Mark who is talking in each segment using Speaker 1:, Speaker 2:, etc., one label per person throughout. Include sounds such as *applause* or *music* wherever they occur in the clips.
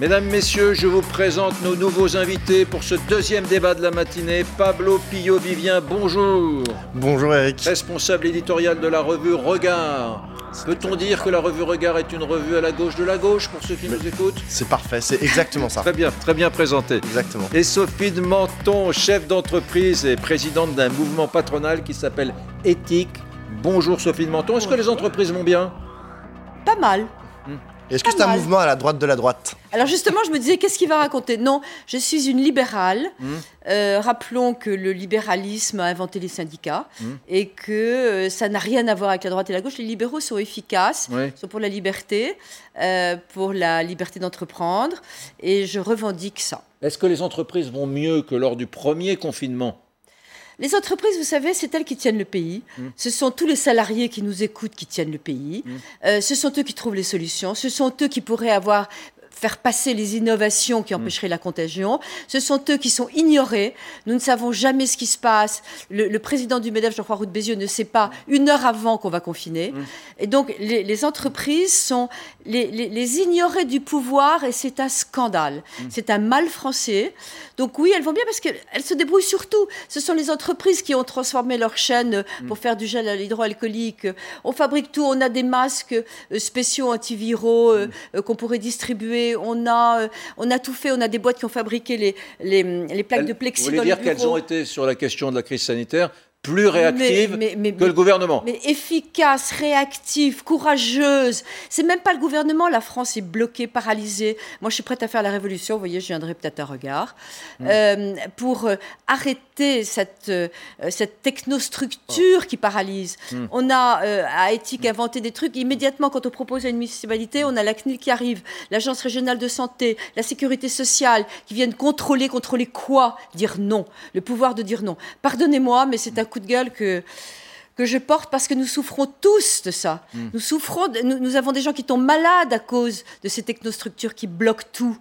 Speaker 1: Mesdames, Messieurs, je vous présente nos nouveaux invités pour ce deuxième débat de la matinée. Pablo Pillot-Vivien, bonjour.
Speaker 2: Bonjour Eric.
Speaker 1: Responsable éditorial de la revue Regard. Peut-on dire que la revue Regard est une revue à la gauche de la gauche pour ceux qui nous écoutent?
Speaker 2: C'est parfait, c'est exactement ça.
Speaker 1: Très bien, très bien présenté.
Speaker 2: Exactement.
Speaker 1: Et Sophie de Menton, chef d'entreprise et présidente d'un mouvement patronal qui s'appelle Éthique. Bonjour Sophie de Menton. Est-ce que les entreprises vont bien?
Speaker 3: Pas mal.
Speaker 2: Est-ce que c'est un mouvement à la droite de la droite
Speaker 3: Alors justement, je me disais, qu'est-ce qu'il va raconter? Non, je suis une libérale.
Speaker 1: Hmm.
Speaker 3: Euh, rappelons que le libéralisme a inventé les syndicats
Speaker 1: Hmm.
Speaker 3: et que euh, ça n'a rien à voir avec la droite et la gauche. Les libéraux sont efficaces,
Speaker 1: Oui.
Speaker 3: sont pour la liberté, euh, pour la liberté d'entreprendre, et je revendique ça.
Speaker 1: Est-ce que les entreprises vont mieux que lors du premier confinement?
Speaker 3: Les entreprises, vous savez, c'est elles qui tiennent le pays. Ce sont tous les salariés qui nous écoutent qui tiennent le pays. Euh, ce sont eux qui trouvent les solutions. Ce sont eux qui pourraient avoir faire passer les innovations qui empêcheraient la contagion. Ce sont eux qui sont ignorés. Nous ne savons jamais ce qui se passe. Le, le président du MEDEF, Jean-François Roux de Bézieux, ne sait pas une heure avant qu'on va confiner. Et donc, les, les entreprises sont les, les- les ignorés du pouvoir et c'est un scandale. C'est un mal français. Donc oui, elles vont bien parce qu'elles se débrouillent surtout. Ce sont les entreprises qui ont transformé leur chaîne pour faire du gel à l'hydroalcoolique. On fabrique tout. On a des masques euh, spéciaux antiviraux euh, euh, qu'on pourrait distribuer. On a, euh, on a tout fait. On a des boîtes qui ont fabriqué les, les, les plaques de plexi
Speaker 1: Vous voulez
Speaker 3: dans
Speaker 1: dire
Speaker 3: les
Speaker 1: qu'elles ont été sur la question de la crise sanitaire plus réactives
Speaker 3: Mais- mais- mais-
Speaker 1: que le gouvernement
Speaker 3: Mais efficace, réactive, courageuse. C'est même pas le gouvernement. La France est bloquée, paralysée. Moi, je suis prête à faire la révolution. Vous voyez, je viendrai peut-être à regard euh, pour euh, arrêter cette, euh, cette technostructure qui paralyse. On a à éthique inventé des trucs. Immédiatement, quand on propose à une municipalité, on a la CNIL qui arrive, l'Agence régionale de santé, la sécurité sociale qui viennent contrôler, contrôler quoi? Dire non. Le pouvoir de dire non. Pardonnez-moi, mais c'est un coup de gueule que que je porte parce que nous souffrons tous de ça. Nous souffrons, de- nous, nous avons des gens qui tombent malades à cause de ces technostructures qui bloquent tout.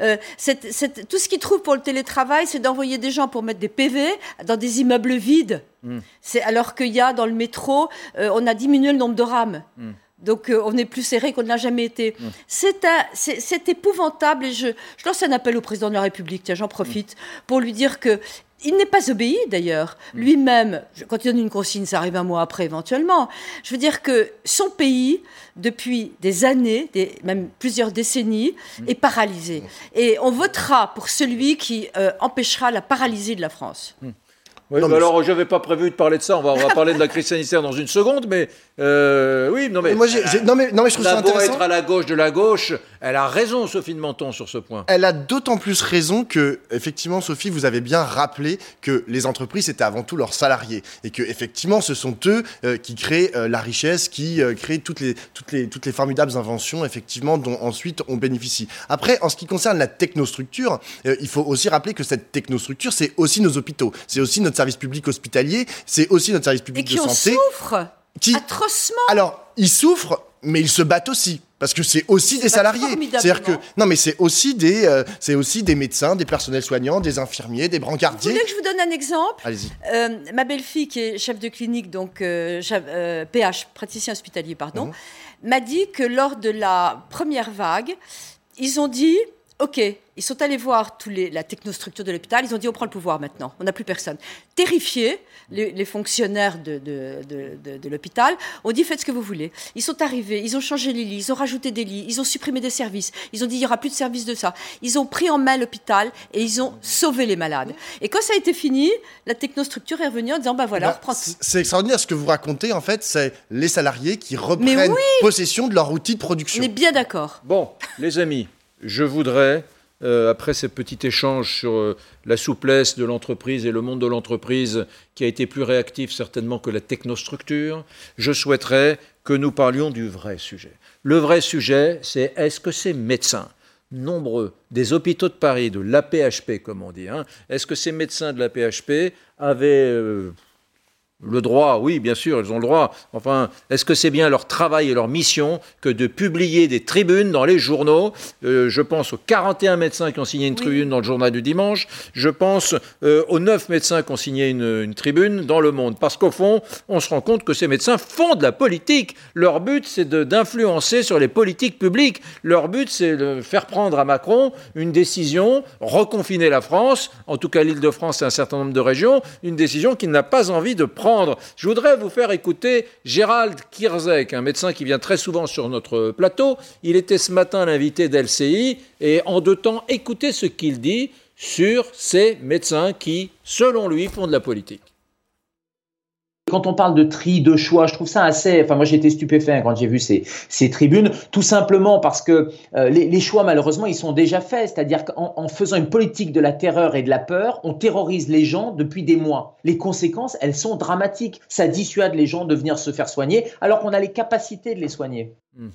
Speaker 3: Euh, cette- cette- tout ce qu'ils trouvent pour le télétravail, c'est d'envoyer des gens pour mettre des PV dans des immeubles vides. C'est alors qu'il y a dans le métro, euh, on a diminué le nombre de rames. Donc euh, on est plus serré qu'on ne l'a jamais été. C'est un- c'est épouvantable et je, je lance un appel au président de la République. Tiens, j'en profite pour lui dire que il n'est pas obéi d'ailleurs. Lui-même, je- quand il donne une consigne, ça arrive un mois après éventuellement. Je veux dire que son pays, depuis des années, des, même plusieurs décennies, est paralysé. Et on votera pour celui qui euh, empêchera la paralysie de la France.
Speaker 1: Oui,
Speaker 2: Non,
Speaker 1: bah
Speaker 2: mais
Speaker 1: alors je n'avais pas prévu de parler de ça. On va, on va parler de la crise sanitaire dans une seconde, mais euh, oui, non mais.
Speaker 2: Moi, j'ai- j'ai- non, mais, non, mais je trouve ça intéressant.
Speaker 1: être à la gauche de la gauche, elle a raison, Sophie de Menton, sur ce point.
Speaker 2: Elle a d'autant plus raison que, effectivement, Sophie, vous avez bien rappelé que les entreprises, c'était avant tout leurs salariés. Et que, effectivement, ce sont eux euh, qui créent euh, la richesse, qui créent toutes les, toutes, les, toutes les formidables inventions, effectivement, dont ensuite on bénéficie. Après, en ce qui concerne la technostructure, il faut aussi rappeler que cette technostructure, c'est aussi nos hôpitaux, c'est aussi notre service public hospitalier, c'est aussi notre service
Speaker 3: Et
Speaker 2: public
Speaker 3: qui
Speaker 2: de santé.
Speaker 3: souffrent
Speaker 2: Qui,
Speaker 3: atrocement.
Speaker 2: alors, ils souffrent, mais ils se battent aussi. Parce que c'est aussi des salariés. C'est-à-dire que non, mais c'est aussi des, euh, c'est aussi des médecins, des personnels soignants, des infirmiers, des
Speaker 3: Vous
Speaker 2: brancardiers.
Speaker 3: voulez que je vous donne un exemple?
Speaker 2: Allez-y.
Speaker 3: Euh, ma belle-fille, qui est chef de clinique, donc euh, chef- euh, PH, praticien hospitalier, pardon,
Speaker 2: Mhm.
Speaker 3: m'a dit que lors de la première vague, ils ont dit, OK, ils sont allés voir tous les, la technostructure de l'hôpital, ils ont dit, on prend le pouvoir maintenant, on n'a plus personne. Terrifiés, les, les fonctionnaires de, de, de- de- de l'hôpital ont dit, faites ce que vous voulez. Ils sont arrivés, ils ont changé les lits, ils ont rajouté des lits, ils ont supprimé des services, ils ont dit, il n'y aura plus de service de ça. Ils ont pris en main l'hôpital et ils ont sauvé les malades. Et quand ça a été fini, la technostructure est revenue en disant, bah voilà, on
Speaker 2: Bah,
Speaker 3: reprend tout.
Speaker 2: c'est- c'est extraordinaire ce que vous racontez. En fait, c'est les salariés qui reprennent
Speaker 3: oui
Speaker 2: possession de leur outil de
Speaker 3: On
Speaker 2: production.
Speaker 3: est bien d'accord.
Speaker 1: Bon, les amis, je voudrais, euh, après ces petits échanges sur euh, la souplesse de l'entreprise et le monde de l'entreprise qui a été plus réactif certainement que la technostructure, je souhaiterais que nous parlions du vrai sujet. Le vrai sujet, c'est est-ce que ces médecins, nombreux, des hôpitaux de Paris, de l'APHP comme on dit, hein, est-ce que ces médecins de l'APHP avaient... euh, Le droit, oui, bien sûr, ils ont le droit. Enfin, est-ce que c'est bien leur travail et leur mission que de publier des tribunes dans les journaux? Euh, Je pense aux 41 médecins qui ont signé une tribune dans le journal du dimanche. Je pense euh, aux 9 médecins qui ont signé une, tribune dans Le Monde. Parce qu'au fond, on se rend compte que ces médecins font de la politique. Leur but, c'est d'influencer sur les politiques publiques. Leur but, c'est de faire prendre à Macron une décision, reconfiner la France, en tout cas l'île de France et un certain nombre de régions, une décision qu'il n'a pas envie de prendre je voudrais vous faire écouter Gérald Kirzek, un médecin qui vient très souvent sur notre plateau. Il était ce matin l'invité d'LCI et en deux temps, écoutez ce qu'il dit sur ces médecins qui, selon lui, font de la politique.
Speaker 4: Quand on parle de tri, de choix, je trouve ça assez. Enfin, moi, j'ai été stupéfait quand j'ai vu ces, ces, tribunes, tout simplement parce que euh, les, choix, malheureusement, ils sont déjà faits. C'est-à-dire qu'en faisant une politique de la terreur et de la peur, on terrorise les gens depuis des mois. Les conséquences, elles sont dramatiques. Ça dissuade les gens de venir se faire soigner, alors qu'on a les capacités de les soigner. Hmm.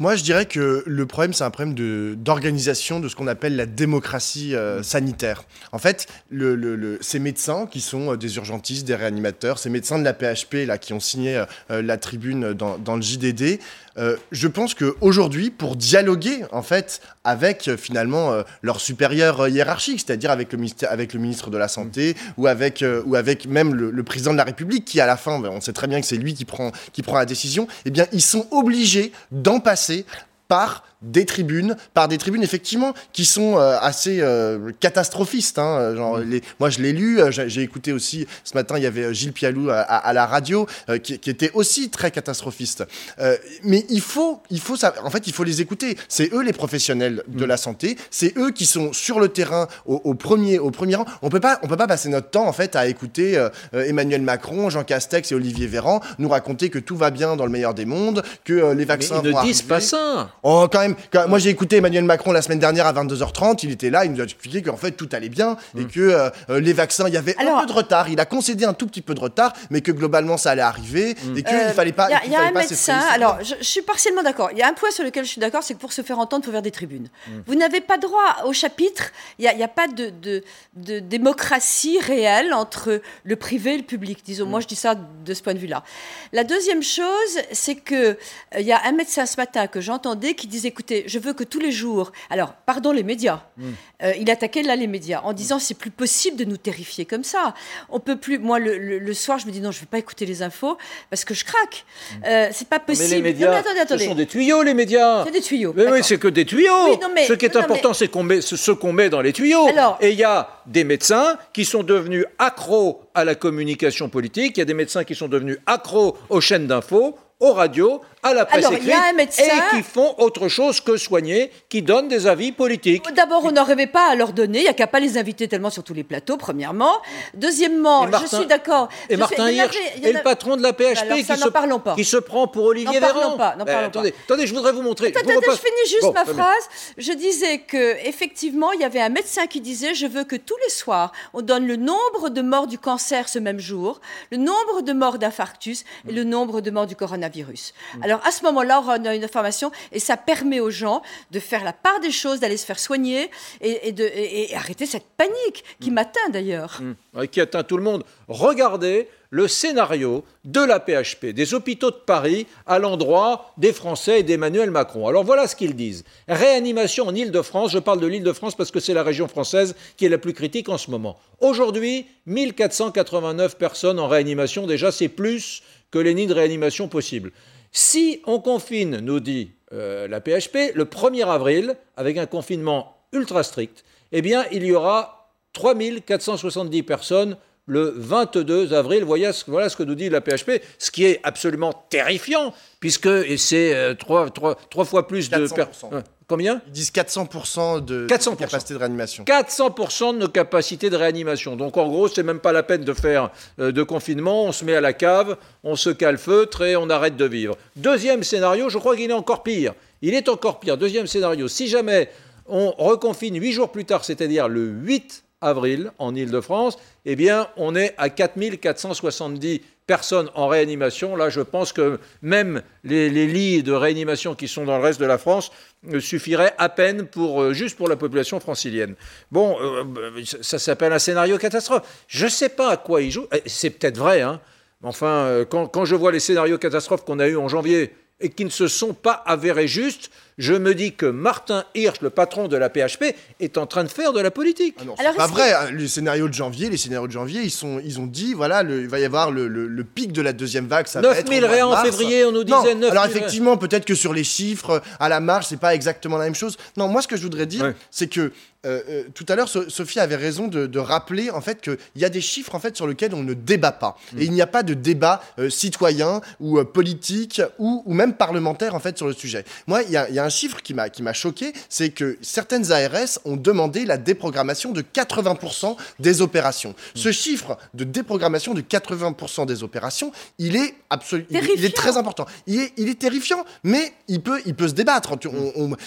Speaker 2: Moi, je dirais que le problème, c'est un problème d'organisation de, ce qu'on appelle la démocratie euh, sanitaire. En fait, le, ces médecins qui sont euh, des urgentistes, des réanimateurs, ces médecins de la PHP là, qui ont signé euh, la tribune dans, dans le JDD, euh, je pense qu'aujourd'hui, pour dialoguer en fait avec euh, finalement euh, leur supérieur hiérarchique, c'est-à-dire avec le, avec le ministre de la Santé ou, avec, ou avec même le, président de la République, qui à la fin, on sait très bien que c'est lui qui prend, qui prend la décision, eh bien ils sont obligés d'en passer par des tribunes, par des tribunes effectivement qui sont euh, assez euh, catastrophistes. Hein, genre, mm. les, moi, je l'ai lu, euh, j'ai écouté aussi ce matin, il y avait Gilles Pialou à, la radio qui, était aussi très catastrophiste. mais il faut, il faut ça, en fait, il faut les écouter. C'est eux les professionnels de mm. la santé, c'est eux qui sont sur le terrain au, premier, au premier rang. On peut pas, on peut pas passer notre temps en fait à écouter Emmanuel Macron, Jean Castex et Olivier Véran nous raconter que tout va bien dans le meilleur des mondes, que les vaccins
Speaker 1: mais ils ne disent pas ça.
Speaker 2: Oh, quand même moi, j'ai écouté Emmanuel Macron la semaine dernière à 22h30. Il était là, il nous a expliqué qu'en fait tout allait bien et mm. que euh, euh, les vaccins, il y avait un peu de retard. Il a concédé un tout petit peu de retard, mais que globalement ça allait arriver mm. et qu'il ne fallait pas.
Speaker 3: Il y a, un médecin. Alors, je, suis partiellement d'accord. Il y a un point sur lequel je suis d'accord, c'est que pour se faire entendre, il faut faire des tribunes. Mm. Vous n'avez pas droit au chapitre. Il n'y a, pas de, de, démocratie réelle entre le privé et le public. Disons, moi, je dis ça de ce point de vue-là. La deuxième chose, c'est que euh, il y a un médecin ce matin que j'entendais qui disait écoutez, je veux que tous les jours. Alors, pardon les médias. Hmm. Euh, il attaquait là les médias en disant c'est plus possible de nous terrifier comme ça. On peut plus. Moi, le, soir, je me dis non, je ne vais pas écouter les infos parce que je craque. Hmm. Euh, c'est pas possible. Mais
Speaker 1: les médias, ce sont des tuyaux, les médias.
Speaker 3: C'est des tuyaux.
Speaker 1: Mais oui, c'est que des tuyaux. ce qui est important, c'est qu'on met ce qu'on met dans les tuyaux. Et il y a des médecins qui sont devenus accros à la communication politique. Il y a des médecins qui sont devenus accros aux chaînes d'infos aux radios, à la presse écrite, et qui font autre chose que soigner, qui donnent des avis politiques.
Speaker 3: D'abord, on n'arrivait pas à leur donner, il n'y a qu'à pas les inviter tellement sur tous les plateaux, premièrement. Deuxièmement, je suis d'accord.
Speaker 1: Et Martin Hirsch, et le patron de la PHP qui, se, qui, se, prend pour Olivier Véran.
Speaker 3: Pas, ben,
Speaker 1: attendez, attendez, je voudrais vous montrer.
Speaker 3: Attendez, je, finis juste ma phrase. Je disais que effectivement, il y avait un médecin qui disait, je veux que tous les soirs, on donne le nombre de morts du cancer ce même jour, le nombre de morts d'infarctus et le nombre de morts du coronavirus. Alors, alors à ce moment-là, on a une information et ça permet aux gens de faire la part des choses, d'aller se faire soigner et, de, arrêter cette panique qui mm. m'atteint d'ailleurs.
Speaker 1: Mm. qui atteint tout le monde. Regardez le scénario de la PHP, des hôpitaux de Paris, à l'endroit des Français et d'Emmanuel Macron. Alors voilà ce qu'ils disent. Réanimation en Ile-de-France, je parle de l'Île-de-France parce que c'est la région française qui est la plus critique en ce moment. Aujourd'hui, 1489 personnes en réanimation, déjà c'est plus que les nids de réanimation possibles. Si on confine, nous dit euh, la PHP, le 1er avril, avec un confinement ultra strict, eh bien, il y aura 3470 personnes le 22 avril. Voilà ce, que nous dit la PHP, ce qui est absolument terrifiant, puisque c'est euh, trois, fois plus de personnes. Combien?
Speaker 2: Ils disent 400%, de, capacité de réanimation.
Speaker 1: 400% de nos capacités de réanimation. Donc en gros, c'est même pas la peine de faire euh, de confinement. On se met à la cave, on se calfeutre et on arrête de vivre. Deuxième scénario, je crois qu'il est encore pire. Il est encore pire. Deuxième scénario, si jamais on reconfine huit jours plus tard, c'est-à-dire le 8 avril en Ile-de-France, eh bien, on est à 4470 personnes en réanimation. Là, je pense que même les, lits de réanimation qui sont dans le reste de la France euh, suffiraient à peine pour, euh, juste pour la population francilienne. Bon, euh, ça s'appelle un scénario catastrophe. Je ne sais pas à quoi il joue. Eh, c'est peut-être vrai, hein. Enfin, quand, quand je vois les scénarios catastrophes qu'on a eus en janvier et qui ne se sont pas avérés justes, je me dis que Martin Hirsch, le patron de la PHP, est en train de faire de la politique.
Speaker 2: Ah c'est pas vrai. Hein. Les scénarios de janvier, les scénarios de janvier, ils, sont, ils ont dit, voilà, il va y avoir le, pic de la deuxième vague. Ça
Speaker 1: 9 000 réens en février, on nous disait 9 000
Speaker 2: Alors effectivement, peut-être que sur les chiffres, à la marge, c'est pas exactement la même chose. Non, moi, ce que je voudrais dire, c'est que euh, euh, tout à l'heure, Sophie avait raison de, rappeler en fait qu'il y a des chiffres en fait sur lesquels on ne débat pas mm. et il n'y a pas de débat euh, citoyen ou politique ou, ou, même parlementaire en fait sur le sujet. Moi, il y, y, a un chiffre qui m'a qui m'a choqué, c'est que certaines ARS ont demandé la déprogrammation de 80% des opérations. Mm. Ce chiffre de déprogrammation de 80% des opérations, il est absolument, il, est très important. Il est, il est terrifiant, mais il peut, il peut se débattre.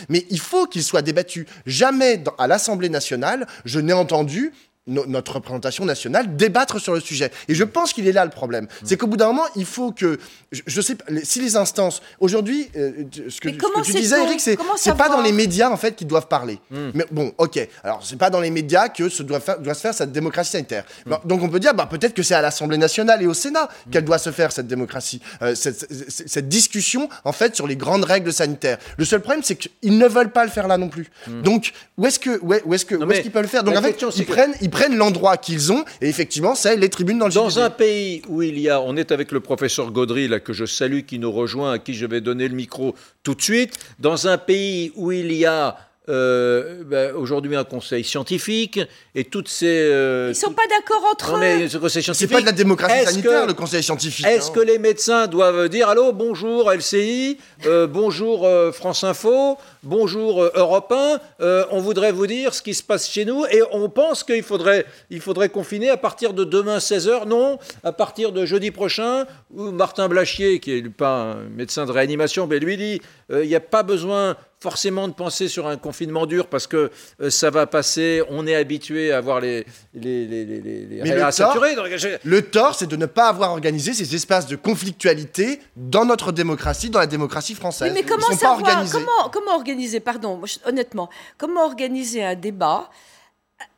Speaker 2: Mais il faut qu'il soit débattu. Jamais dans, à la l'Assemblée nationale, je n'ai entendu notre représentation nationale débattre sur le sujet. Et je pense qu'il est là le problème. C'est qu'au bout d'un moment, il faut que, je, sais pas, si les instances, aujourd'hui, euh, ce que, tu disais, Eric, c'est c'est pas dans les médias en fait qu'ils doivent parler. Hmm. Mais bon, ok. Alors c'est pas dans les médias que se doit, faire, doit se faire cette démocratie sanitaire. Hmm. donc on peut dire, bah, peut-être que c'est à l'Assemblée nationale et au Sénat qu'elle doit se faire cette démocratie, euh, cette, cette, discussion en fait sur les grandes règles sanitaires. Le seul problème, c'est qu'ils ne veulent pas le faire là non plus. Donc où est-ce que, où est-ce que, où est-ce qu'ils peuvent le faire? Donc en fait, ils prennent, ils prennent l'endroit qu'ils ont, et effectivement, c'est les tribunes dans le
Speaker 1: Dans un pays où il y a, on est avec le professeur Gaudry, là, que je salue, qui nous rejoint, à qui je vais donner le micro tout de suite, dans un pays où il y a euh, ben, aujourd'hui un conseil scientifique et toutes ces.
Speaker 3: Euh, Ils sont pas d'accord entre non, mais
Speaker 2: eux. C'est pas de la démocratie sanitaire le conseil scientifique.
Speaker 1: Est-ce hein. que les médecins doivent dire allô bonjour LCI, euh, bonjour France Info, bonjour Europe 1, on voudrait vous dire ce qui se passe chez nous et on pense qu'il faudrait il faudrait confiner à partir de demain 16h non à partir de jeudi prochain où Martin Blachier qui est pas un médecin de réanimation mais lui dit il n'y a pas besoin forcément de penser sur un confinement dur parce que euh, ça va passer, on est habitué à avoir les, les, les, les,
Speaker 2: Mais le saturés. Tort, le tort, c'est de ne pas avoir organisé ces espaces de conflictualité dans notre démocratie, dans la démocratie française.
Speaker 3: mais comment savoir, comment, comment organiser, pardon, honnêtement, comment organiser un débat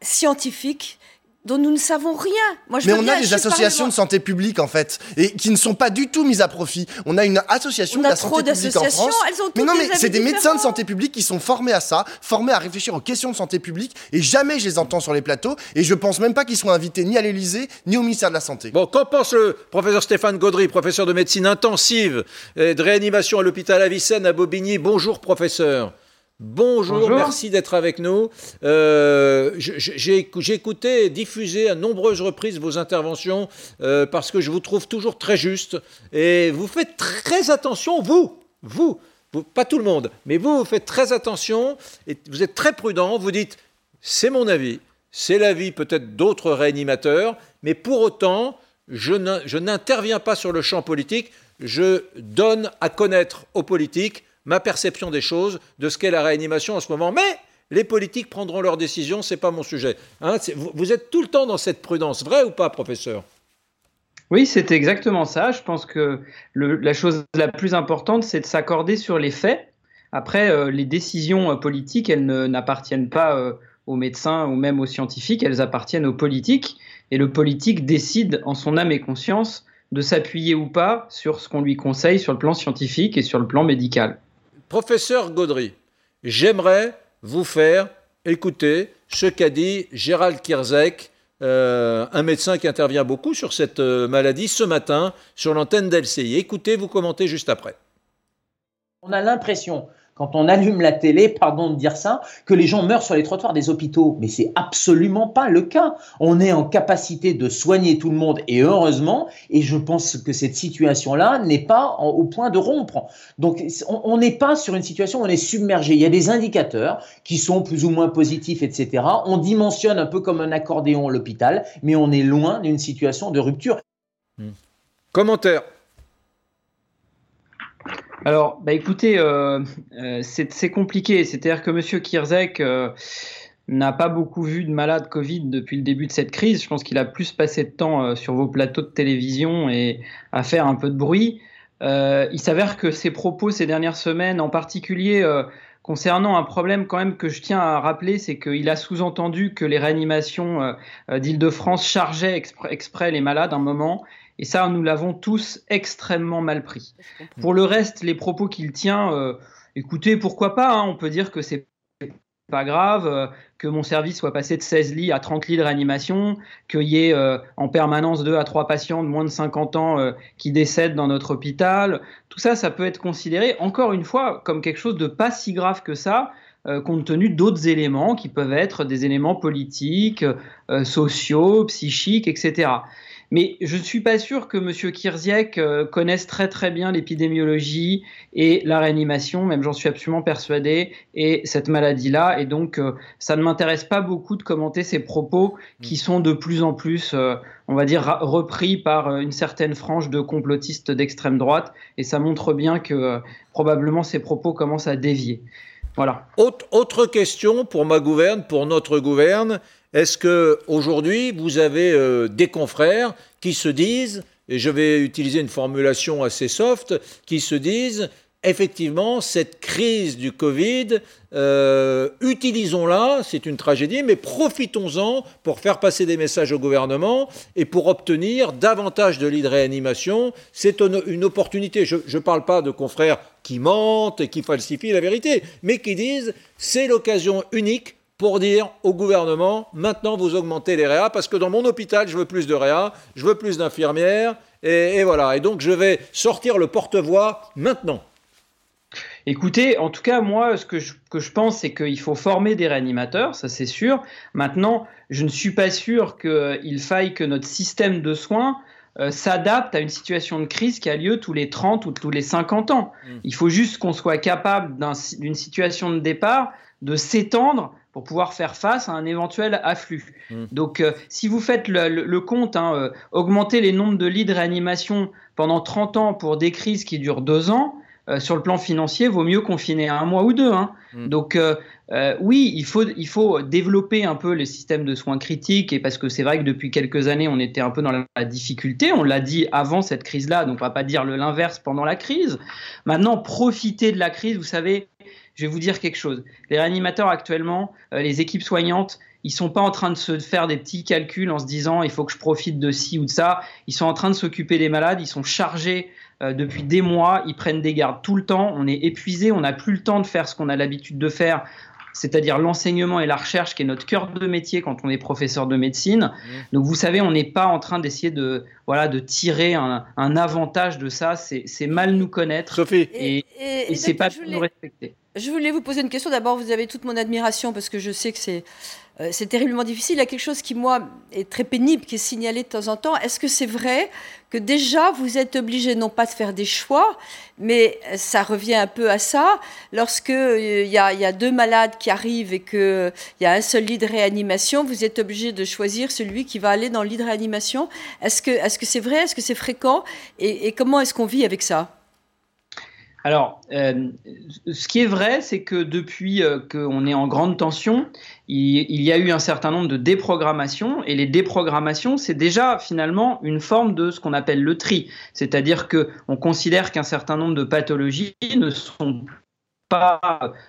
Speaker 3: scientifique dont nous ne savons rien.
Speaker 2: Moi, je Mais on a des associations de santé publique en fait, et qui ne sont pas du tout mises à profit. On a une association de la santé publique en France.
Speaker 3: Elles ont
Speaker 2: mais
Speaker 3: non,
Speaker 2: mais c'est des médecins de santé publique qui sont formés à ça, formés à réfléchir aux questions de santé publique, et jamais je les entends sur les plateaux. Et je pense même pas qu'ils soient invités ni à l'Élysée ni au ministère de la Santé.
Speaker 1: Bon, qu'en pense le professeur Stéphane Gaudry, professeur de médecine intensive et de réanimation à l'hôpital Avicenne à Bobigny? Bonjour, professeur. Bonjour, merci d'être avec nous. Euh, j'ai écouté et diffusé à nombreuses reprises vos interventions euh, parce que je vous trouve toujours très juste et vous faites très attention, vous, vous, pas tout le monde, mais vous, vous faites très attention et vous êtes très prudent. Vous dites, c'est mon avis, c'est l'avis peut-être d'autres réanimateurs, mais pour autant, je n'interviens pas sur le champ politique, je donne à connaître aux politiques ma perception des choses, de ce qu'est la réanimation en ce moment. Mais les politiques prendront leurs décisions, ce n'est pas mon sujet. Hein, vous, êtes tout le temps dans cette prudence, vrai ou pas, professeur?
Speaker 5: Oui, c'est exactement ça. Je pense que la chose la plus importante, c'est de s'accorder sur les faits. Après, euh, les décisions euh, politiques, elles n'appartiennent pas euh, aux médecins ou même aux scientifiques, elles appartiennent aux politiques. Et le politique décide en son âme et conscience de s'appuyer ou pas sur ce qu'on lui conseille sur le plan scientifique et sur le plan médical.
Speaker 1: Professeur Gaudry, j'aimerais vous faire écouter ce qu'a dit Gérald Kierzek, euh, un médecin qui intervient beaucoup sur cette euh, maladie ce matin sur l'antenne d'LCI. Écoutez, vous commentez juste après.
Speaker 4: On a l'impression quand on allume la télé, pardon de dire ça, que les gens meurent sur les trottoirs des hôpitaux. Mais c'est absolument pas le cas. On est en capacité de soigner tout le monde et heureusement, et je pense que cette situation-là n'est pas au point de rompre. Donc on n'est pas sur une situation où on est submergé. Il y a des indicateurs qui sont plus ou moins positifs, etc. On dimensionne un peu comme un accordéon l'hôpital, mais on est loin d'une situation de rupture.
Speaker 1: Commentaire.
Speaker 5: Alors, bah écoutez, euh, euh, c'est compliqué. C'est-à-dire que M. Kirzek, euh, n'a pas beaucoup vu de malades Covid depuis le début de cette crise. Je pense qu'il a plus passé de temps sur vos plateaux de télévision et à faire un peu de bruit. Il s'avère que ses propos ces dernières semaines, en particulier concernant un problème quand même que je tiens à rappeler, c'est qu'il a sous-entendu que les réanimations d'Île-de-France chargeaient exprès, les malades un moment. Et ça, nous l'avons tous extrêmement mal pris. Pour le reste, les propos qu'il tient, écoutez, pourquoi pas hein, On peut dire que c'est pas grave, euh, que mon service soit passé de 16 lits à 30 lits de réanimation, qu'il y ait euh, en permanence 2 à 3 patients de moins de 50 ans euh, qui décèdent dans notre hôpital. Tout ça, ça peut être considéré, encore une fois, comme quelque chose de pas si grave que ça, compte tenu d'autres éléments qui peuvent être des éléments politiques, sociaux, psychiques, etc. Mais je ne suis pas sûr que M. Kirziek euh, connaisse très très bien l'épidémiologie et la réanimation, même j'en suis absolument persuadé, et cette maladie-là. Et donc, euh, ça ne m'intéresse pas beaucoup de commenter ces propos qui mm. sont de plus en plus, euh, on va dire, repris par une certaine frange de complotistes d'extrême droite. Et ça montre bien que probablement ces propos commencent à dévier. Voilà.
Speaker 1: Autre, autre question pour ma gouverne, pour notre gouverne. Est-ce que aujourd'hui vous avez euh, des confrères qui se disent, et je vais utiliser une formulation assez soft, qui se disent effectivement, cette crise du Covid, euh, utilisons-la, c'est une tragédie, mais profitons-en pour faire passer des messages au gouvernement et pour obtenir davantage de lits de réanimation. C'est une, opportunité. Je ne parle pas de confrères qui mentent et qui falsifient la vérité, mais qui disent c'est l'occasion unique pour dire au gouvernement, maintenant vous augmentez les réa, parce que dans mon hôpital, je veux plus de réa, je veux plus d'infirmières, et, voilà. Et donc je vais sortir le porte-voix maintenant.
Speaker 5: Écoutez, en tout cas, moi, ce que je, que je pense, c'est qu'il faut former des réanimateurs, ça c'est sûr. Maintenant, je ne suis pas sûr qu'il faille que notre système de soins euh, s'adapte à une situation de crise qui a lieu tous les 30 ou tous les 50 ans. Mm. Il faut juste qu'on soit capable d'une situation de départ de s'étendre pour pouvoir faire face à un éventuel afflux. Hmm. Donc, euh, si vous faites le, compte, hein, euh, augmenter les nombres de lits de réanimation pendant 30 ans pour des crises qui durent deux ans, euh, sur le plan financier, vaut mieux confiner à un mois ou deux. Hein. Hmm. Donc, oui, il faut, il faut développer un peu les systèmes de soins critiques, et parce que c'est vrai que depuis quelques années, on était un peu dans la, difficulté. On l'a dit avant cette crise-là, donc on va pas dire l'inverse pendant la crise. Maintenant, profiter de la crise, vous savez, je vais vous dire quelque chose. Les réanimateurs actuellement, euh, les équipes soignantes, ils sont pas en train de se faire des petits calculs en se disant il faut que je profite de ci ou de ça. Ils sont en train de s'occuper des malades. Ils sont chargés euh, depuis des mois. Ils prennent des gardes tout le temps. On est épuisé. On n'a plus le temps de faire ce qu'on a l'habitude de faire c'est-à-dire l'enseignement et la recherche, qui est notre cœur de métier quand on est professeur de médecine. Mmh. Donc vous savez, on n'est pas en train d'essayer de, voilà, de tirer un, avantage de ça. C'est mal nous connaître.
Speaker 1: Sophie.
Speaker 5: Et, et, c'est pas nous respecter.
Speaker 3: Je voulais vous poser une question. D'abord, vous avez toute mon admiration parce que je sais que c'est euh, c'est terriblement difficile. Il y a quelque chose qui, moi, est très pénible, qui est signalé de temps en temps. Est-ce que c'est vrai que déjà, vous êtes obligé non pas de faire des choix, mais ça revient un peu à ça. Lorsque euh, il y, a, deux malades qui arrivent et qu'il y a un seul lit de réanimation, vous êtes obligé de choisir celui qui va aller dans le lit de réanimation. Est-ce que c'est -ce c'est vrai? Est-ce que c'est fréquent? Et comment est-ce qu'on vit avec ça?
Speaker 5: Alors, euh, ce qui est vrai, c'est que depuis euh, qu'on est en grande tension, il, y a eu un certain nombre de déprogrammations, et les déprogrammations, c'est déjà finalement une forme de ce qu'on appelle le tri, c'est-à-dire qu'on considère qu'un certain nombre de pathologies ne sont pas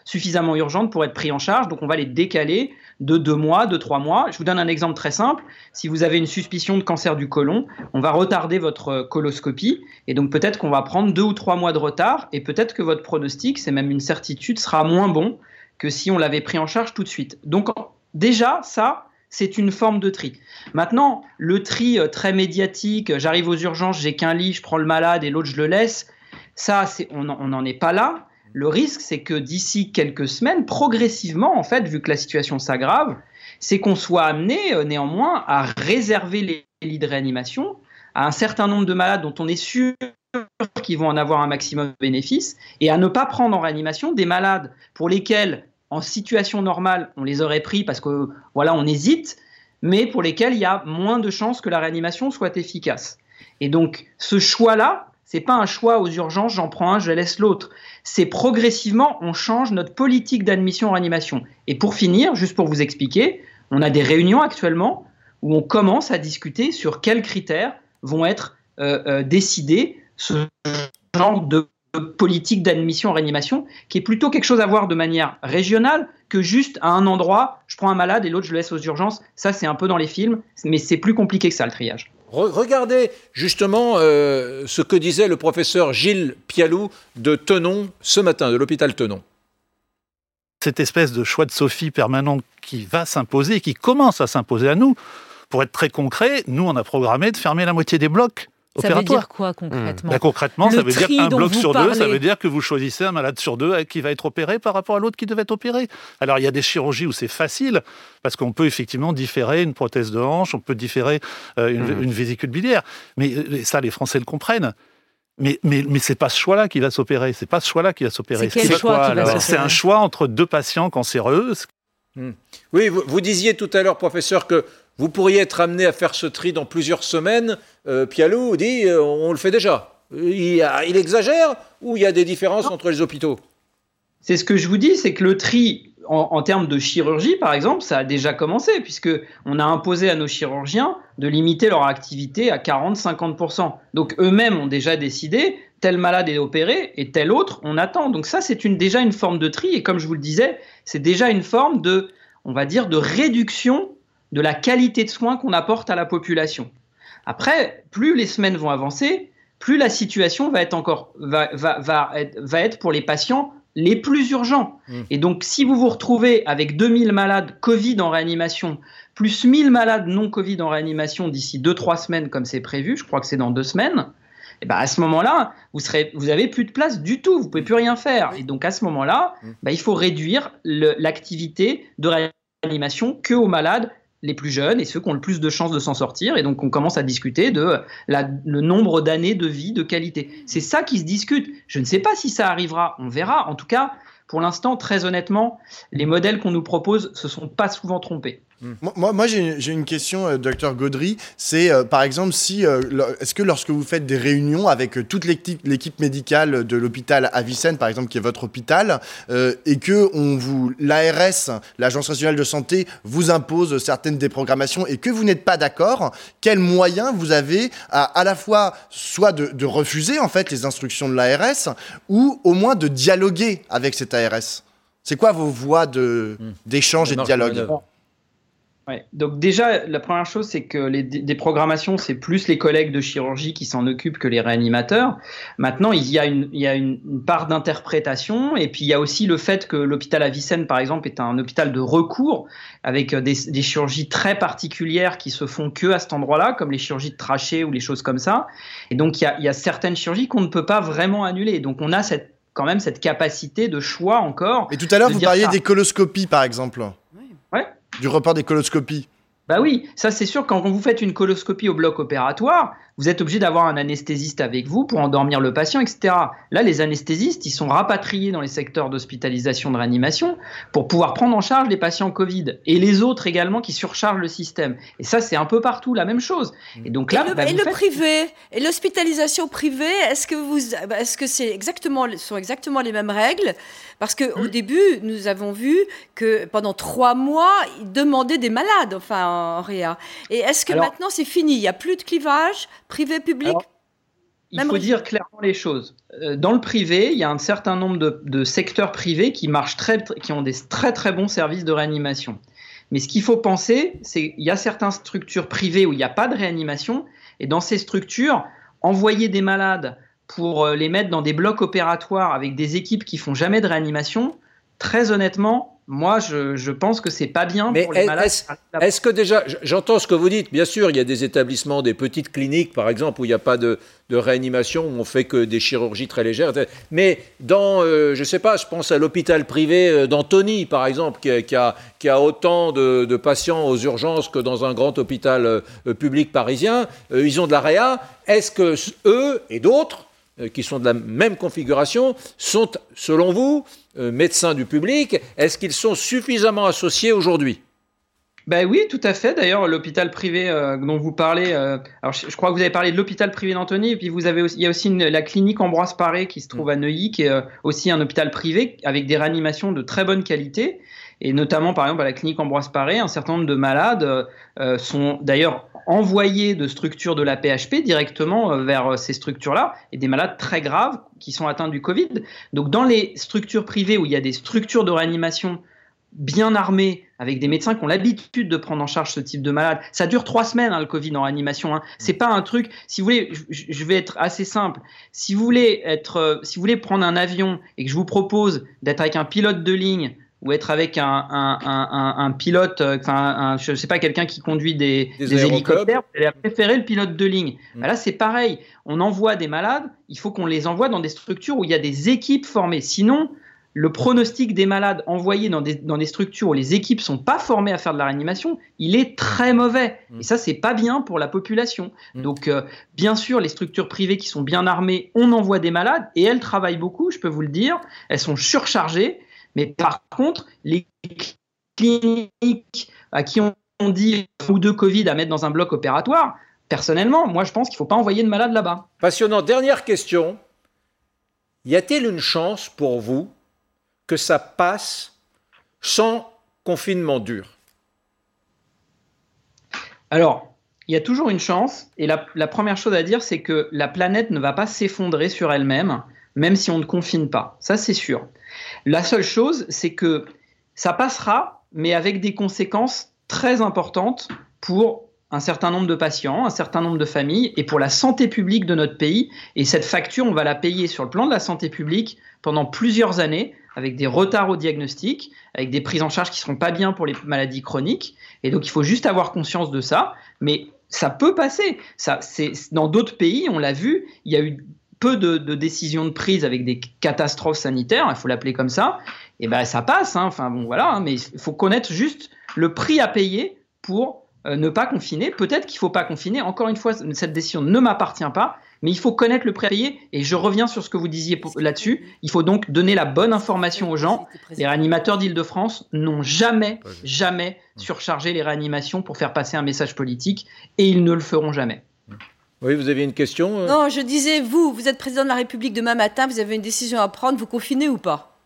Speaker 5: suffisamment urgentes pour être pris en charge, donc on va les décaler de deux mois, de trois mois. Je vous donne un exemple très simple. Si vous avez une suspicion de cancer du côlon, on va retarder votre coloscopie, et donc peut-être qu'on va prendre deux ou trois mois de retard, et peut-être que votre pronostic, c'est même une certitude, sera moins bon que si on l'avait pris en charge tout de suite. Donc déjà, ça, c'est une forme de tri. Maintenant, le tri euh, très médiatique, j'arrive aux urgences, j'ai qu'un lit, je prends le malade et l'autre je le laisse, ça, on n'en est pas là. Le risque, c'est que d'ici quelques semaines, progressivement, en fait, vu que la situation s'aggrave, c'est qu'on soit amené euh, néanmoins à réserver les lits de réanimation à un certain nombre de malades dont on est sûr qu'ils vont en avoir un maximum de bénéfices et à ne pas prendre en réanimation des malades pour lesquels, en situation normale, on les aurait pris parce que voilà, on hésite, mais pour lesquels il y a moins de chances que la réanimation soit efficace. Et donc, ce choix-là, C'est pas un choix aux urgences, j'en prends un, je laisse l'autre. C'est progressivement, on change notre politique d'admission en réanimation. Et pour finir, juste pour vous expliquer, on a des réunions actuellement où on commence à discuter sur quels critères vont être euh, euh, décidés ce genre de politique d'admission en réanimation, qui est plutôt quelque chose à voir de manière régionale que juste à un endroit, je prends un malade et l'autre je le laisse aux urgences. Ça, c'est un peu dans les films, mais c'est plus compliqué que ça, le triage.
Speaker 1: Regardez justement euh, ce que disait le professeur Gilles Pialou de Tenon ce matin, de l'hôpital Tenon.
Speaker 6: Cette espèce de choix de Sophie permanent qui va s'imposer, qui commence à s'imposer à nous, pour être très concret, nous, on a programmé de fermer la moitié des blocs.
Speaker 7: Ça veut dire quoi concrètement
Speaker 6: bah, Concrètement, ça veut dire un bloc sur deux, ça veut dire que vous choisissez un malade sur deux qui va être opéré par rapport à l'autre qui devait être opéré. Alors il y a des chirurgies où c'est facile, parce qu'on peut effectivement différer une prothèse de hanche, on peut différer euh, mmh. une, vésicule biliaire. Mais euh, ça, les Français le comprennent. Mais, mais, mais c'est pas ce choix-là qui va s'opérer. C'est pas ce choix-là qui va s'opérer. C'est un choix entre deux patients cancéreux.
Speaker 1: Mmh. Oui, vous, disiez tout à l'heure, professeur, que vous pourriez être amené à faire ce tri dans plusieurs semaines. Euh, Pialou dit euh, on, le fait déjà. Il, exagère ou il y a des différences entre les hôpitaux?
Speaker 5: C'est ce que je vous dis, c'est que le tri en, termes de chirurgie, par exemple, ça a déjà commencé, puisque on a imposé à nos chirurgiens de limiter leur activité à 40-50%. Donc eux-mêmes ont déjà décidé, tel malade est opéré et tel autre, on attend. Donc ça, c'est une, déjà une forme de tri, et comme je vous le disais, c'est déjà une forme de, on va dire, de réduction de la qualité de soins qu'on apporte à la population. Après, plus les semaines vont avancer, plus la situation va être encore va, va, être, pour les patients les plus urgents. Mmh. Et donc, si vous vous retrouvez avec 2000 malades Covid en réanimation, plus 1000 malades non Covid en réanimation d'ici 2-3 semaines, comme c'est prévu, je crois que c'est dans deux semaines, et eh ben à ce moment-là, vous serez, vous avez plus de place du tout, vous pouvez plus rien faire. Et donc à ce moment-là, mmh. ben, il faut réduire l'activité de réanimation que aux malades les plus jeunes et ceux qui ont le plus de chances de s'en sortir. Et donc, on commence à discuter de le nombre d'années de vie de qualité. C'est ça qui se discute. Je ne sais pas si ça arrivera, on verra. En tout cas, pour l'instant, très honnêtement, les modèles qu'on nous propose se sont pas souvent trompés.
Speaker 2: Moi, moi j'ai une question, euh, docteur Gaudry. C'est euh, par exemple, si euh, est-ce que lorsque vous faites des réunions avec toute l'équipe médicale de l'hôpital Avicenne, par exemple, qui est votre hôpital, et que on vous l'ARS, l'Agence nationale de santé, vous impose certaines déprogrammations et que vous n'êtes pas d'accord, quels moyens vous avez à, à la fois soit de, de, refuser en fait les instructions de l'ARS ou au moins de dialoguer avec cette ARS C'est quoi vos voies hmm. d'échange et de dialogue?
Speaker 5: Donc déjà, la première chose, c'est que les déprogrammations, c'est plus les collègues de chirurgie qui s'en occupent que les réanimateurs. Maintenant, il y a une, il y a une, part d'interprétation, et puis il y a aussi le fait que l'hôpital Avicenne, par exemple, est un hôpital de recours, avec des, des, chirurgies très particulières qui se font que à cet endroit-là, comme les chirurgies de trachée ou les choses comme ça. Et donc, il y a, il y a certaines chirurgies qu'on ne peut pas vraiment annuler. Donc, on a cette, quand même cette capacité de choix encore.
Speaker 2: Et tout à l'heure, vous parliez des coloscopies, par exemple. Du report des coloscopies.
Speaker 5: Bah oui, ça c'est sûr, quand vous faites une coloscopie au bloc opératoire, vous êtes obligé d'avoir un anesthésiste avec vous pour endormir le patient, etc. Là, les anesthésistes, ils sont rapatriés dans les secteurs d'hospitalisation de réanimation pour pouvoir prendre en charge les patients Covid et les autres également qui surchargent le système. Et ça, c'est un peu partout la même chose.
Speaker 3: Et donc là, et le, bah, privé, et l'hospitalisation privée, est-ce que vous, est-ce que c'est exactement, sont exactement les mêmes règles? Parce que au mmh. début, nous avons vu que pendant trois mois, ils demandaient des malades, enfin en réa. Et est-ce que maintenant c'est fini? Il n'y a plus de clivage Privé, public
Speaker 5: Il faut dire clairement les choses. Euh, dans le privé, il y a un certain nombre de, secteurs privés qui marchent très, qui ont des très très bons services de réanimation. Mais ce qu'il faut penser, c'est qu'il y a certaines structures privées où il n'y a pas de réanimation, et dans ces structures, envoyer des malades pour euh, les mettre dans des blocs opératoires avec des équipes qui font jamais de réanimation, très honnêtement, moi, je, pense que c'est pas bien pour les malades.
Speaker 1: Est-ce que déjà, j'entends ce que vous dites, bien sûr, il y a des établissements, des petites cliniques, par exemple, où il n'y a pas de, réanimation, où on fait que des chirurgies très légères. Mais dans, euh, je ne sais pas, je pense à l'hôpital privé euh, d'Antony, par exemple, qui, a, autant de, patients aux urgences que dans un grand hôpital euh, public parisien, ils ont de la réa. Est-ce que eux et d'autres qui sont de la même configuration sont, selon vous, euh, médecins du public, est-ce qu'ils sont suffisamment associés aujourd'hui?
Speaker 5: Ben oui, tout à fait. D'ailleurs, l'hôpital privé euh, dont vous parlez, euh, alors je, crois que vous avez parlé de l'hôpital privé d'Antony, et puis vous avez aussi, il y a aussi la clinique Ambroise Paré qui se trouve à Neuilly, qui est euh, aussi un hôpital privé avec des réanimations de très bonne qualité. Et notamment, par exemple, à la clinique Ambroise Paré, un certain nombre de malades sont d'ailleurs envoyés de structures de la PHP directement vers ces structures-là, et des malades très graves qui sont atteints du Covid. Donc, dans les structures privées où il y a des structures de réanimation bien armés, avec des médecins qui ont l'habitude de prendre en charge ce type de malade. Ça dure trois semaines, hein, le Covid en réanimation. Hein. C'est pas un truc. Si vous voulez, je, vais être assez simple. Si vous voulez être, euh, si vous voulez prendre un avion et que je vous propose d'être avec un pilote de ligne ou être avec un, un, un, un pilote, euh, enfin, je sais pas, quelqu'un qui conduit des, des, hélicoptères, vous allez préférer le pilote de ligne. Mm. Bah là, c'est pareil. On envoie des malades, il faut qu'on les envoie dans des structures où il y a des équipes formées. Sinon, le pronostic des malades envoyés dans des, dans des structures où les équipes sont pas formées à faire de la réanimation, il est très mauvais. Mm. Et ça, c'est pas bien pour la population. Mm. Donc, euh, bien sûr, les structures privées qui sont bien armées, on envoie des malades et elles travaillent beaucoup, je peux vous le dire. Elles sont surchargées. Mais par contre, les cliniques à qui on dit ou de Covid à mettre dans un bloc opératoire, personnellement, moi, je pense qu'il ne faut pas envoyer de malades là-bas.
Speaker 1: Passionnant. Dernière question. Y a-t-il une chance pour vous que ça passe sans confinement dur?
Speaker 5: Alors, il y a toujours une chance, et la, première chose à dire, c'est que la planète ne va pas s'effondrer sur elle-même, même si on ne confine pas. Ça, c'est sûr. La seule chose, c'est que ça passera, mais avec des conséquences très importantes pour un certain nombre de patients, un certain nombre de familles, et pour la santé publique de notre pays. Et cette facture, on va la payer sur le plan de la santé publique pendant plusieurs années, avec des retards au diagnostic, avec des prises en charge qui ne seront pas bien pour les maladies chroniques. Et donc, il faut juste avoir conscience de ça. Mais ça peut passer. Ça, c'est, dans d'autres pays, on l'a vu, il y a eu peu de, décisions de prise avec des catastrophes sanitaires, il faut l'appeler comme ça. Et ben, ça passe. Hein. Enfin, bon, voilà. Hein. mais il faut connaître juste le prix à payer pour euh, ne pas confiner. Peut-être qu'il ne faut pas confiner. Encore une fois, cette décision ne m'appartient pas. Mais il faut connaître le prix à payer. Et je reviens sur ce que vous disiez là-dessus. Il faut donc donner la bonne information aux gens. Les réanimateurs d'Île-de-France n'ont jamais, jamais surchargé les réanimations pour faire passer un message politique. Et ils ne le feront jamais.
Speaker 1: Oui, vous aviez une question
Speaker 3: euh Non, je disais, vous, vous êtes président de la République demain matin, vous avez une décision à prendre, vous confinez ou pas?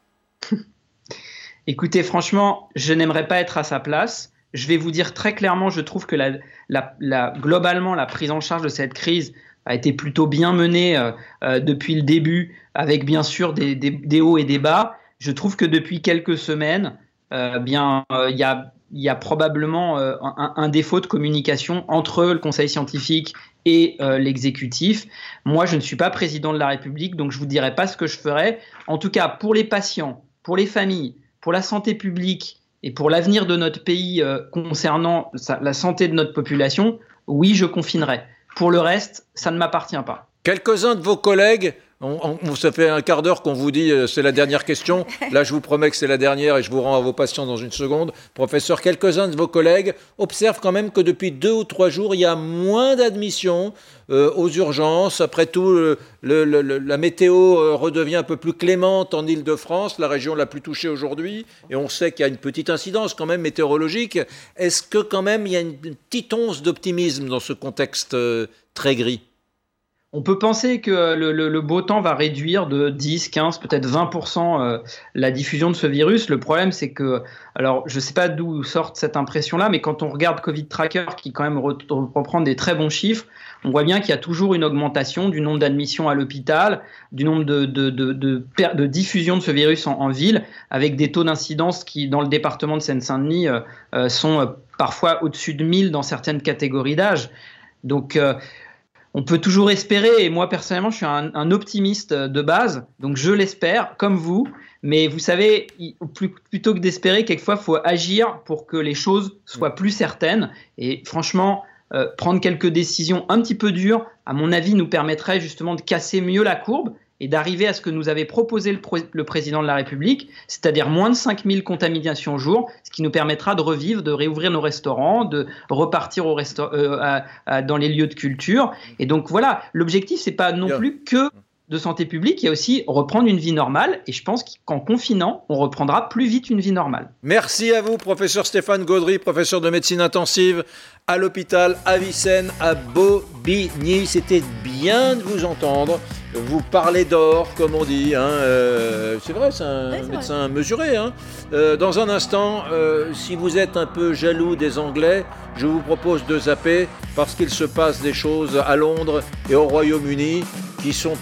Speaker 3: *laughs*
Speaker 5: Écoutez, franchement, je n'aimerais pas être à sa place. Je vais vous dire très clairement, je trouve que la, globalement, la prise en charge de cette crise a été plutôt bien menée euh, euh, depuis le début, avec bien sûr des, hauts et des bas. Je trouve que depuis quelques semaines, euh, bien, il y a, y, a, probablement un, un, défaut de communication entre le Conseil scientifique et l'exécutif. Moi, je ne suis pas président de la République, donc je vous dirai pas ce que je ferai. En tout cas, pour les patients, pour les familles, pour la santé publique et pour l'avenir de notre pays concernant la santé de notre population, oui, je confinerai. Pour le reste, ça ne m'appartient pas.
Speaker 1: Quelques-uns de vos collègues, on, ça fait un quart d'heure qu'on vous dit euh, c'est la dernière question. Là, je vous promets que c'est la dernière et je vous rends à vos patients dans une seconde. Professeur, quelques-uns de vos collègues observent quand même que depuis deux ou trois jours, il y a moins d'admissions euh, aux urgences. Après tout, la météo euh, redevient un peu plus clémente en Ile-de-France, la région la plus touchée aujourd'hui. Et on sait qu'il y a une petite incidence quand même météorologique. Est-ce que quand même il y a une petite once d'optimisme dans ce contexte très gris?
Speaker 5: On peut penser que le, beau temps va réduire de 10, 15, peut-être 20% euh, la diffusion de ce virus. Le problème, c'est que, alors je ne sais pas d'où sort cette impression-là, mais quand on regarde Covid Tracker, qui quand même reprend des très bons chiffres, on voit bien qu'il y a toujours une augmentation du nombre d'admissions à l'hôpital, du nombre de, de, de, diffusion de ce virus en, ville, avec des taux d'incidence qui, dans le département de Seine-Saint-Denis, euh, euh, sont parfois au-dessus de 1000 dans certaines catégories d'âge. Donc, on peut toujours espérer, et moi personnellement, je suis un, optimiste de base, donc je l'espère, comme vous. Mais vous savez, plutôt que d'espérer, quelquefois, il faut agir pour que les choses soient plus certaines. Et franchement, euh, prendre quelques décisions un petit peu dures, à mon avis, nous permettrait justement de casser mieux la courbe et d'arriver à ce que nous avait proposé le, président de la République, c'est-à-dire moins de 5000 contaminations au jour, ce qui nous permettra de revivre, de réouvrir nos restaurants, de repartir au euh, dans les lieux de culture. Et donc voilà, l'objectif, c'est pas non plus que de santé publique, il y a aussi reprendre une vie normale. Et je pense qu'en confinant, on reprendra plus vite une vie normale.
Speaker 1: Merci à vous, professeur Stéphane Gaudry, professeur de médecine intensive à l'hôpital Avicenne à Bobigny. C'était bien de vous entendre. Vous parlez d'or, comme on dit. Hein, euh, c'est vrai, c'est un médecin mesuré. Hein. Euh, dans un instant, euh, si vous êtes un peu jaloux des Anglais, je vous propose de zapper parce qu'il se passe des choses à Londres et au Royaume-Uni qui sont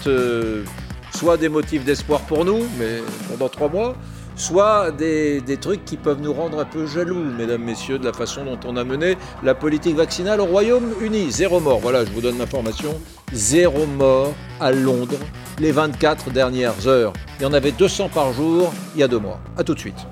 Speaker 1: soit des motifs d'espoir pour nous, mais pendant trois mois, soit des, des, trucs qui peuvent nous rendre un peu jaloux, mesdames, messieurs, de la façon dont on a mené la politique vaccinale au Royaume-Uni. Zéro mort, voilà, je vous donne l'information. Zéro mort à Londres les 24 dernières heures. Il y en avait 200 par jour il y a deux mois. A tout de suite.